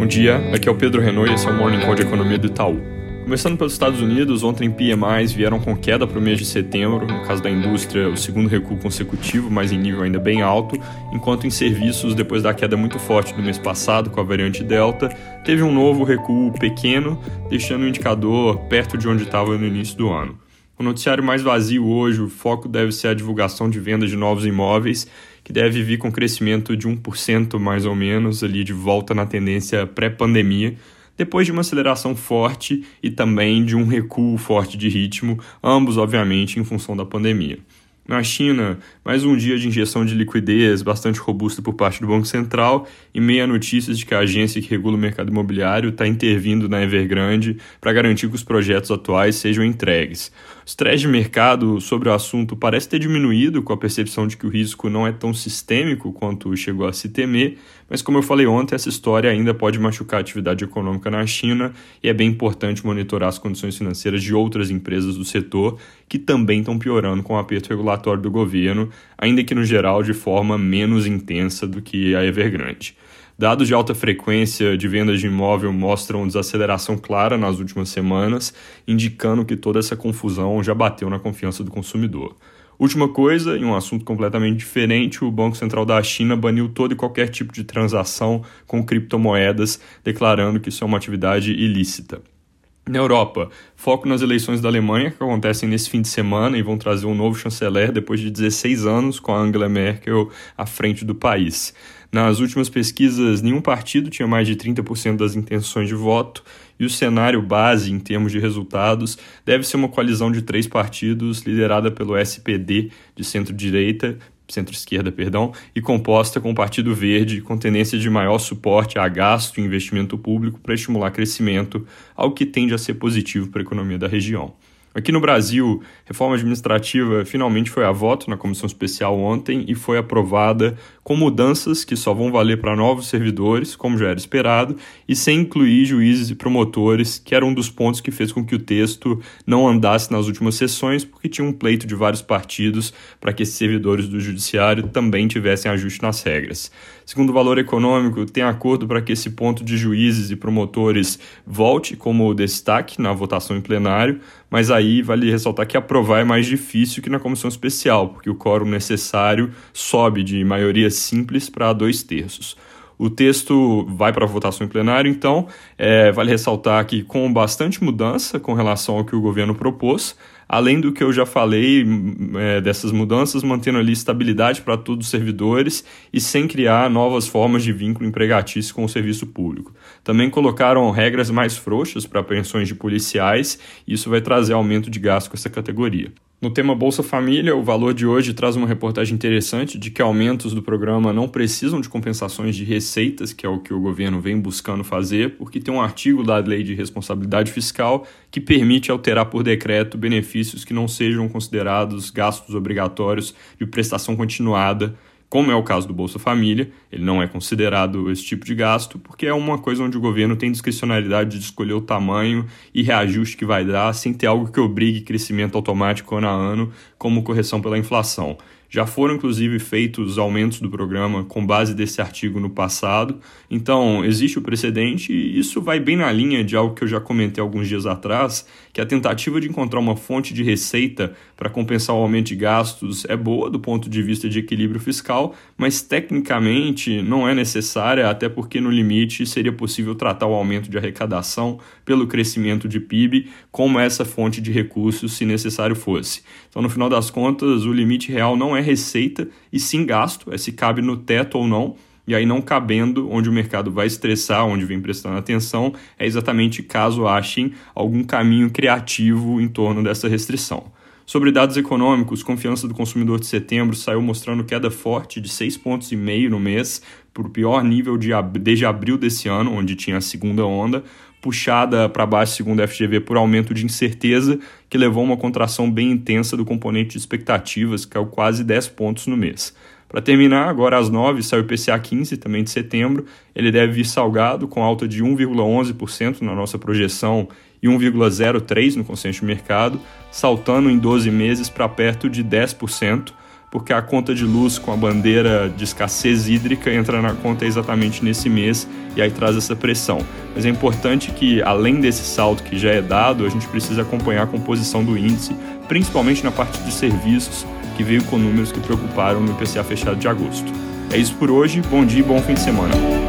Bom dia, aqui é o Pedro Renault e esse é o Morning Call de Economia do Itaú. Começando pelos Estados Unidos, ontem PMIs vieram com queda para o mês de setembro, no caso da indústria, o segundo recuo consecutivo, mas em nível ainda bem alto, enquanto em serviços, depois da queda muito forte do mês passado com a variante Delta, teve um novo recuo pequeno, deixando o indicador perto de onde estava no início do ano. O noticiário mais vazio hoje, o foco deve ser a divulgação de vendas de novos imóveis, que deve vir com crescimento de 1% mais ou menos, ali de volta na tendência pré-pandemia, depois de uma aceleração forte e também de um recuo forte de ritmo, ambos, obviamente, em função da pandemia. Na China, mais um dia de injeção de liquidez bastante robusta por parte do Banco Central e meia notícias de que a agência que regula o mercado imobiliário está intervindo na Evergrande para garantir que os projetos atuais sejam entregues. O estresse de mercado sobre o assunto parece ter diminuído com a percepção de que o risco não é tão sistêmico quanto chegou a se temer, mas como eu falei ontem, essa história ainda pode machucar a atividade econômica na China e é bem importante monitorar as condições financeiras de outras empresas do setor que também estão piorando com o aperto regulatório do governo, ainda que no geral de forma menos intensa do que a Evergrande. Dados de alta frequência de vendas de imóvel mostram desaceleração clara nas últimas semanas, indicando que toda essa confusão já bateu na confiança do consumidor. Última coisa, em um assunto completamente diferente, o Banco Central da China baniu todo e qualquer tipo de transação com criptomoedas, declarando que isso é uma atividade ilícita. Na Europa, foco nas eleições da Alemanha, que acontecem nesse fim de semana e vão trazer um novo chanceler depois de 16 anos, com a Angela Merkel à frente do país. Nas últimas pesquisas, nenhum partido tinha mais de 30% das intenções de voto, e o cenário base em termos de resultados deve ser uma coalizão de três partidos liderada pelo SPD de centro-direita, centro-esquerda, perdão, e composta com o Partido Verde, com tendência de maior suporte a gasto e investimento público para estimular crescimento, algo que tende a ser positivo para a economia da região. Aqui no Brasil, reforma administrativa finalmente foi a voto na comissão especial ontem e foi aprovada com mudanças que só vão valer para novos servidores, como já era esperado, e sem incluir juízes e promotores, que era um dos pontos que fez com que o texto não andasse nas últimas sessões, porque tinha um pleito de vários partidos para que esses servidores do judiciário também tivessem ajuste nas regras. Segundo o valor econômico, tem acordo para que esse ponto de juízes e promotores volte como destaque na votação em plenário, mas aí vale ressaltar que aprovar é mais difícil que na comissão especial, porque o quórum necessário sobe de maioria simples para dois terços. O texto vai para votação em plenário, então, é, vale ressaltar que com bastante mudança com relação ao que o governo propôs, além do que eu já falei é, dessas mudanças, mantendo ali estabilidade para todos os servidores e sem criar novas formas de vínculo empregatício com o serviço público. Também colocaram regras mais frouxas para pensões de policiais, e isso vai trazer aumento de gasto com essa categoria. No tema Bolsa Família, o valor de hoje traz uma reportagem interessante de que aumentos do programa não precisam de compensações de receitas, que é o que o governo vem buscando fazer, porque tem um artigo da Lei de Responsabilidade Fiscal que permite alterar por decreto benefícios que não sejam considerados gastos obrigatórios de prestação continuada como é o caso do Bolsa Família, ele não é considerado esse tipo de gasto, porque é uma coisa onde o governo tem discricionalidade de escolher o tamanho e reajuste que vai dar, sem ter algo que obrigue crescimento automático ano a ano, como correção pela inflação. Já foram, inclusive, feitos aumentos do programa com base desse artigo no passado. Então, existe o precedente e isso vai bem na linha de algo que eu já comentei alguns dias atrás, que a tentativa de encontrar uma fonte de receita para compensar o aumento de gastos é boa do ponto de vista de equilíbrio fiscal, mas tecnicamente não é necessária, até porque no limite seria possível tratar o aumento de arrecadação pelo crescimento de PIB como essa fonte de recursos, se necessário fosse. Então, no final das contas, o limite real não é é receita e sim gasto, é se cabe no teto ou não. E aí, não cabendo, onde o mercado vai estressar, onde vem prestando atenção, é exatamente caso achem algum caminho criativo em torno dessa restrição. Sobre dados econômicos, confiança do consumidor de setembro saiu mostrando queda forte de 6,5 pontos no mês, para o pior nível de ab desde abril desse ano, onde tinha a segunda onda, puxada para baixo, segundo a FGV, por aumento de incerteza, que levou a uma contração bem intensa do componente de expectativas, que caiu quase 10 pontos no mês. Para terminar, agora às 9 sai o PCA 15, também de setembro. Ele deve vir salgado, com alta de 1,11% na nossa projeção e 1,03% no consenso de mercado, saltando em 12 meses para perto de 10%, porque a conta de luz com a bandeira de escassez hídrica entra na conta exatamente nesse mês e aí traz essa pressão. Mas é importante que, além desse salto que já é dado, a gente precisa acompanhar a composição do índice, principalmente na parte de serviços, que veio com números que preocuparam no IPCA fechado de agosto. É isso por hoje, bom dia e bom fim de semana.